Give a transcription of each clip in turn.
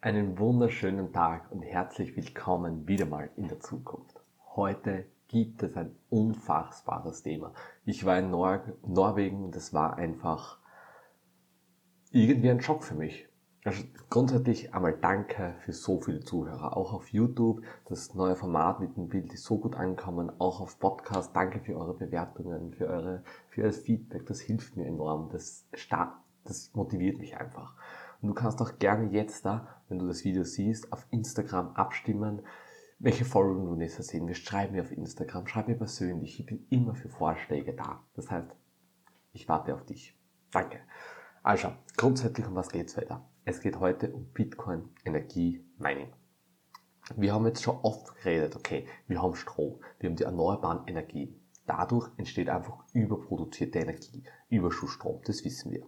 Einen wunderschönen Tag und herzlich willkommen wieder mal in der Zukunft. Heute gibt es ein unfassbares Thema. Ich war in Nor Norwegen und es war einfach irgendwie ein Schock für mich. Also grundsätzlich einmal danke für so viele Zuhörer. Auch auf YouTube, das neue Format mit dem Bild ist so gut angekommen. Auch auf Podcast, danke für eure Bewertungen, für, eure, für euer Feedback. Das hilft mir enorm. Das, das motiviert mich einfach. Und du kannst auch gerne jetzt da, wenn du das Video siehst, auf Instagram abstimmen, welche Folgen du nächstes sehen wirst. Schreib mir auf Instagram, schreib mir persönlich. Ich bin immer für Vorschläge da. Das heißt, ich warte auf dich. Danke. Also, grundsätzlich um was geht's weiter? Es geht heute um Bitcoin Energie Mining. Wir haben jetzt schon oft geredet, okay, wir haben Strom, wir haben die erneuerbaren Energien. Dadurch entsteht einfach überproduzierte Energie, Überschussstrom, das wissen wir.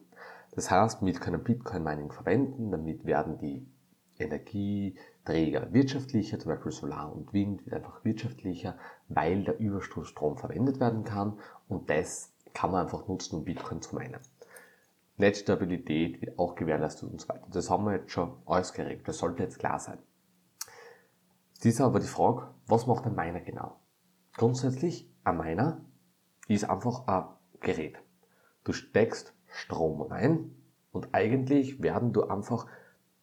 Das heißt, wir können Bitcoin Mining verwenden, damit werden die Energieträger wirtschaftlicher, zum Beispiel Solar und Wind wird einfach wirtschaftlicher, weil der Überschussstrom verwendet werden kann und das kann man einfach nutzen, um Bitcoin zu meinen. Netzstabilität wird auch gewährleistet und so weiter. Das haben wir jetzt schon alles geregelt. Das sollte jetzt klar sein. Dies ist aber die Frage, was macht ein Miner genau? Grundsätzlich, ein Miner ist einfach ein Gerät. Du steckst Strom rein und eigentlich werden du einfach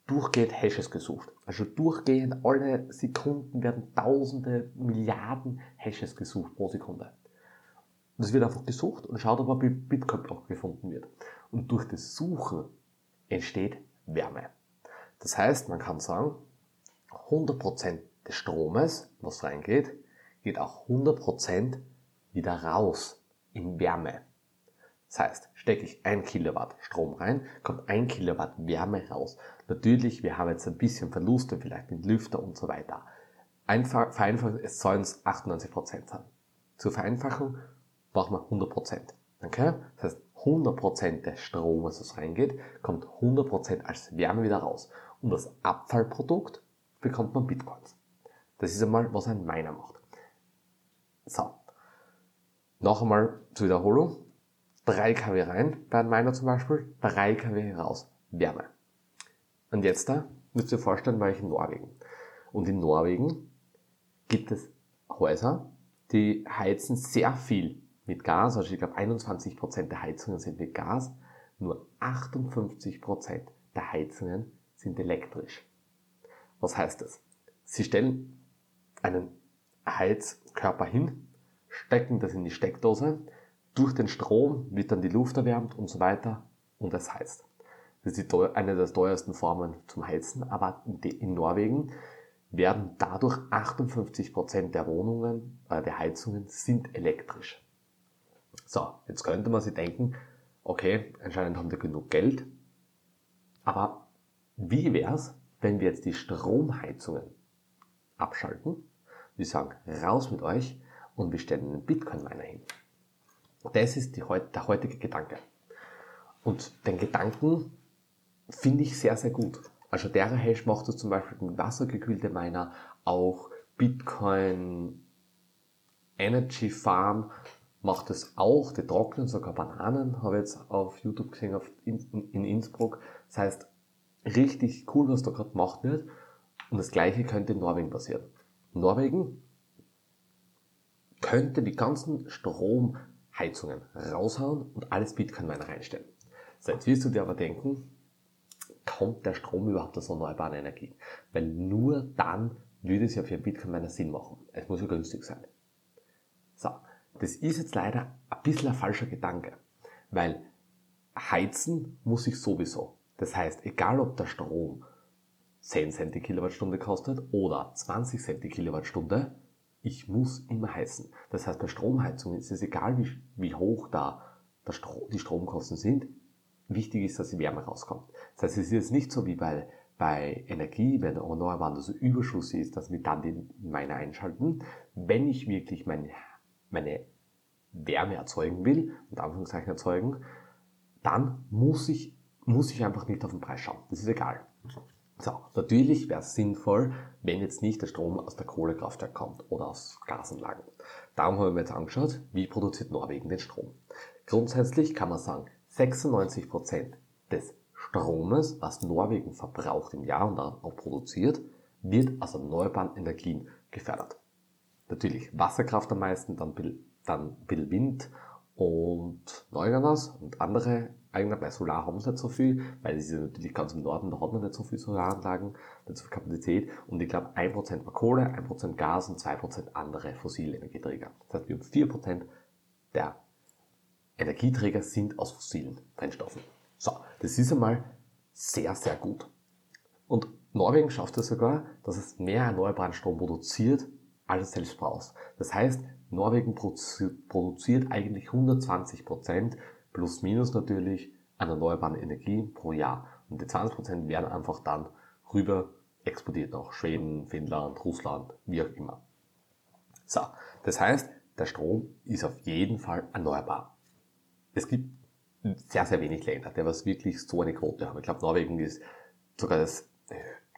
durchgehend Hashes gesucht. Also durchgehend alle Sekunden werden tausende, Milliarden Hashes gesucht pro Sekunde. Das wird einfach gesucht und schaut, ob ein Bitcoin-Block gefunden wird. Und durch das Suchen entsteht Wärme. Das heißt, man kann sagen, 100% des Stromes, was reingeht, geht auch 100% wieder raus in Wärme. Das heißt, stecke ich ein Kilowatt Strom rein, kommt ein Kilowatt Wärme raus. Natürlich, wir haben jetzt ein bisschen Verluste, vielleicht mit Lüfter und so weiter. Einfach, vereinfacht, es sollen es 98% sein. Zur Vereinfachung braucht man 100%. Okay? Das heißt, 100% des Stromes, was reingeht, kommt 100% als Wärme wieder raus. Und das Abfallprodukt bekommt man Bitcoins. Das ist einmal, was ein Miner macht. So. Noch einmal zur Wiederholung. 3 kW rein, bei einem Miner zum Beispiel, 3 kW raus, Wärme. Und jetzt da, müsst ihr vorstellen, war ich in Norwegen. Und in Norwegen gibt es Häuser, die heizen sehr viel mit Gas, also ich glaube 21% der Heizungen sind mit Gas, nur 58% der Heizungen sind elektrisch. Was heißt das? Sie stellen einen Heizkörper hin, stecken das in die Steckdose, durch den Strom wird dann die Luft erwärmt und so weiter und es heizt. Das ist eine der teuersten Formen zum Heizen, aber in Norwegen werden dadurch 58% der Wohnungen, äh, der Heizungen sind elektrisch. So, jetzt könnte man sich denken, okay, anscheinend haben wir genug Geld, aber wie wär's, wenn wir jetzt die Stromheizungen abschalten? Wir sagen, raus mit euch und wir stellen einen Bitcoin-Miner hin. Das ist die, der heutige Gedanke. Und den Gedanken finde ich sehr, sehr gut. Also der Hash macht das zum Beispiel mit wassergekühlte Miner, auch Bitcoin Energy Farm macht es auch, die trocknen sogar Bananen, habe ich jetzt auf YouTube gesehen auf in, in Innsbruck. Das heißt, richtig cool, was da gerade gemacht wird. Und das gleiche könnte in Norwegen passieren. Norwegen könnte die ganzen Strom Heizungen raushauen und alles Bitcoin-Miner reinstellen. So, jetzt wirst du dir aber denken, kommt der Strom überhaupt aus erneuerbaren Energien? Weil nur dann würde es ja für einen Bitcoin-Miner Sinn machen. Es muss ja günstig sein. So, das ist jetzt leider ein bisschen ein falscher Gedanke, weil heizen muss ich sowieso. Das heißt, egal ob der Strom 10 Cent die Kilowattstunde kostet oder 20 Cent die Kilowattstunde, ich muss immer heizen. Das heißt, bei Stromheizung ist es egal, wie, wie hoch da Stro die Stromkosten sind. Wichtig ist, dass die Wärme rauskommt. Das heißt, es ist jetzt nicht so wie bei, bei Energie, wenn Erneuerbaren also Überschuss ist, dass wir dann den Miner einschalten. Wenn ich wirklich meine, meine Wärme erzeugen will, und Anführungszeichen erzeugen, dann muss ich, muss ich einfach nicht auf den Preis schauen. Das ist egal. So, natürlich wäre es sinnvoll, wenn jetzt nicht der Strom aus der Kohlekraftwerk kommt oder aus Gasanlagen. Darum haben wir jetzt angeschaut, wie produziert Norwegen den Strom. Grundsätzlich kann man sagen, 96% des Stromes, was Norwegen verbraucht im Jahr und auch produziert, wird aus erneuerbaren Energien gefördert. Natürlich Wasserkraft am meisten, dann dann Bill Wind und Neuganas und andere eigentlich bei Solar haben sie nicht so viel, weil es ist natürlich ganz im Norden, da hat man nicht so viel Solaranlagen, nicht so viel Kapazität. Und ich glaube, 1% war Kohle, 1% Gas und 2% andere fossile Energieträger. Das heißt, wir haben 4% der Energieträger sind aus fossilen Brennstoffen. So, das ist einmal sehr, sehr gut. Und Norwegen schafft es sogar, dass es mehr erneuerbaren Strom produziert, als es selbst braucht. Das heißt, Norwegen produziert eigentlich 120 Prozent plus minus natürlich an erneuerbaren Energie pro Jahr. Und die 20 Prozent werden einfach dann rüber exportiert nach Schweden, Finnland, Russland, wie auch immer. So, das heißt, der Strom ist auf jeden Fall erneuerbar. Es gibt sehr, sehr wenig Länder, die was wirklich so eine Quote haben. Ich glaube, Norwegen ist sogar das,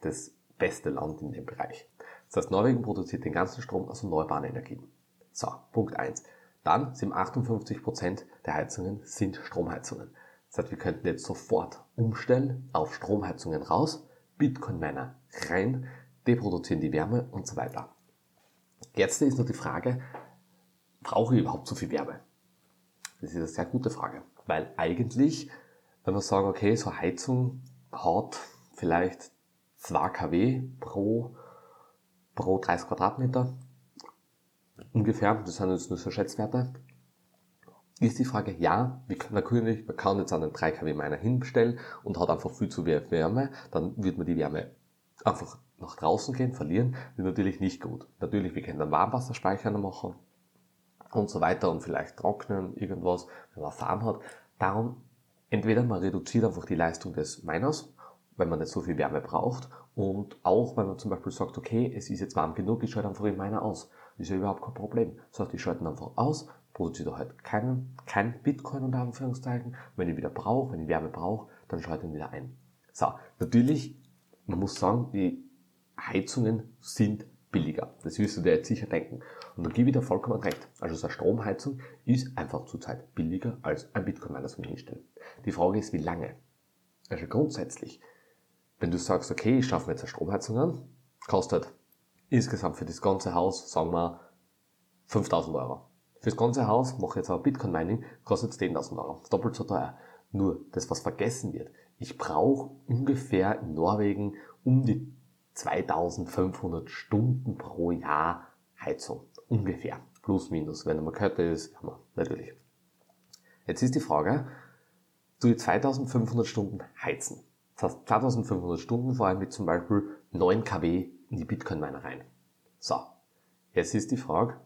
das beste Land in dem Bereich. Das heißt, Norwegen produziert den ganzen Strom aus erneuerbaren Energien. So, Punkt 1. Dann sind 58% der Heizungen sind Stromheizungen. Das heißt, wir könnten jetzt sofort umstellen auf Stromheizungen raus, Bitcoin-Miner rein, deproduzieren die Wärme und so weiter. Jetzt ist nur die Frage, brauche ich überhaupt so viel Wärme? Das ist eine sehr gute Frage, weil eigentlich, wenn wir sagen, okay, so Heizung hat vielleicht 2 kW pro, pro 30 Quadratmeter, ungefähr, das sind jetzt nur so Schätzwerte, ist die Frage, ja, wir können natürlich, man kann jetzt einen 3 kW Miner hinstellen und hat einfach viel zu wenig Wärme, dann wird man die Wärme einfach nach draußen gehen, verlieren, wird natürlich nicht gut. Natürlich, wir können dann Warmwasserspeicher machen und so weiter und vielleicht trocknen, irgendwas, wenn man fahren hat. Darum, entweder man reduziert einfach die Leistung des Miners, wenn man nicht so viel Wärme braucht und auch, wenn man zum Beispiel sagt, okay, es ist jetzt warm genug, ich schalte einfach den Miner aus. Ist ja überhaupt kein Problem. Das heißt, ich schalte ihn einfach aus, produziert halt keinen, kein Bitcoin unter Anführungszeichen. Wenn ich wieder brauche, wenn ich Wärme brauche, dann schalte ich ihn wieder ein. So, natürlich, man muss sagen, die Heizungen sind billiger. Das wirst du dir jetzt sicher denken. Und da gebe ich dir vollkommen recht. Also so eine Stromheizung ist einfach zurzeit billiger als ein Bitcoin-Miner zum Hinstellen. Die Frage ist, wie lange? Also grundsätzlich, wenn du sagst, okay, ich schaffe mir jetzt eine Stromheizung an, kostet insgesamt für das ganze Haus, sagen wir, 5000 Euro. Fürs ganze Haus mache jetzt aber Bitcoin Mining, kostet 10.000 Euro. Doppelt so teuer. Nur, das was vergessen wird. Ich brauche ungefähr in Norwegen um die 2500 Stunden pro Jahr Heizung. Ungefähr. Plus, minus. Wenn man kürzer ist, haben wir natürlich. Jetzt ist die Frage, du die 2500 Stunden heizen. Das heißt, 2500 Stunden vor allem mit zum Beispiel 9 kW in die Bitcoin-Miner rein. So. Jetzt ist die Frage,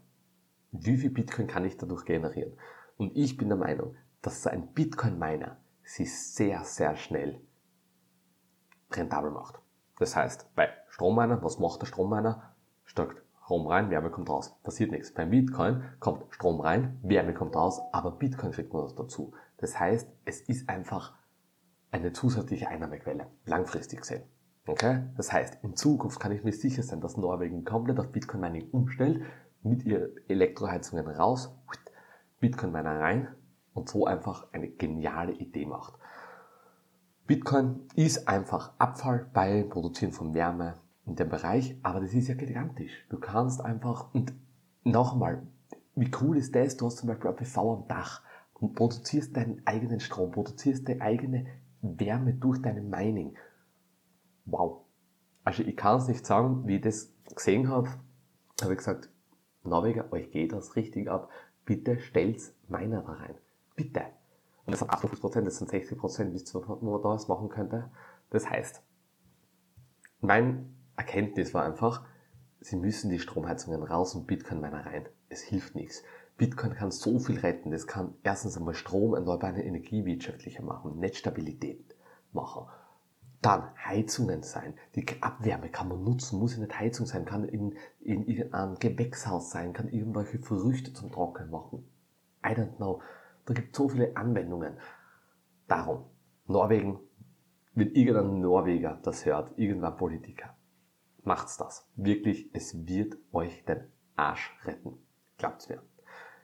wie viel Bitcoin kann ich dadurch generieren? Und ich bin der Meinung, dass so ein Bitcoin-Miner sich sehr, sehr schnell rentabel macht. Das heißt, bei Stromminer, was macht der Stromminer? Steckt Strom rein, Wärme kommt raus. Passiert nichts. Beim Bitcoin kommt Strom rein, Wärme kommt raus, aber Bitcoin kriegt man dazu. Das heißt, es ist einfach eine zusätzliche Einnahmequelle, langfristig gesehen. Okay? Das heißt, in Zukunft kann ich mir sicher sein, dass Norwegen komplett auf Bitcoin Mining umstellt, mit ihren Elektroheizungen raus, Bitcoin Miner rein und so einfach eine geniale Idee macht. Bitcoin ist einfach Abfall bei Produzieren von Wärme in dem Bereich, aber das ist ja gigantisch. Du kannst einfach, und nochmal, wie cool ist das? Du hast zum Beispiel ein PV am Dach und produzierst deinen eigenen Strom, produzierst deine eigene Wärme durch deine Mining. Wow. Also ich kann es nicht sagen, wie ich das gesehen habe, habe ich gesagt, Norweger, euch geht das richtig ab. Bitte stellt's meiner da rein. Bitte. Und das sind 58 Prozent, das sind 60 Prozent, wisst ihr, was man da was machen könnte? Das heißt, mein Erkenntnis war einfach, sie müssen die Stromheizungen raus und Bitcoin meiner rein. Es hilft nichts. Bitcoin kann so viel retten. Das kann erstens einmal Strom, erneuerbare Energie wirtschaftlicher machen, Netzstabilität machen dann Heizungen sein. Die Abwärme kann man nutzen, muss ja nicht Heizung sein, kann in, in irgendeinem Gewächshaus sein, kann irgendwelche Früchte zum Trocknen machen. I don't know. Da gibt es so viele Anwendungen. Darum, Norwegen, wenn irgendein Norweger das hört, irgendein Politiker, macht's das. Wirklich, es wird euch den Arsch retten. Glaubt's mir.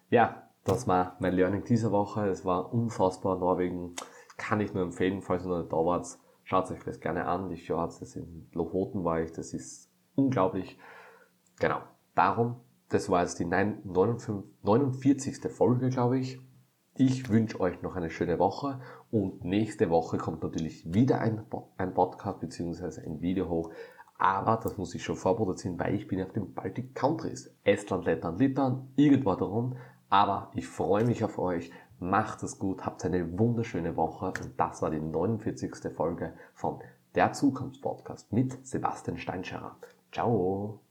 Ja, das war mein Learning dieser Woche. Es war unfassbar Norwegen kann ich nur empfehlen, falls ihr noch nicht da wart, schaut euch das gerne an. Die Shorts, das in Lofoten war ich, das ist unglaublich. Genau, darum, das war jetzt die 49. Folge, glaube ich. Ich wünsche euch noch eine schöne Woche und nächste Woche kommt natürlich wieder ein, ein Podcast bzw. ein Video hoch. Aber das muss ich schon vorproduzieren, weil ich bin auf den Baltic Countries. Estland, Lettland, Litauen, irgendwo darum. Aber ich freue mich auf euch. Macht es gut, habt eine wunderschöne Woche und das war die 49. Folge von Der Zukunftspodcast mit Sebastian Steinscherer. Ciao!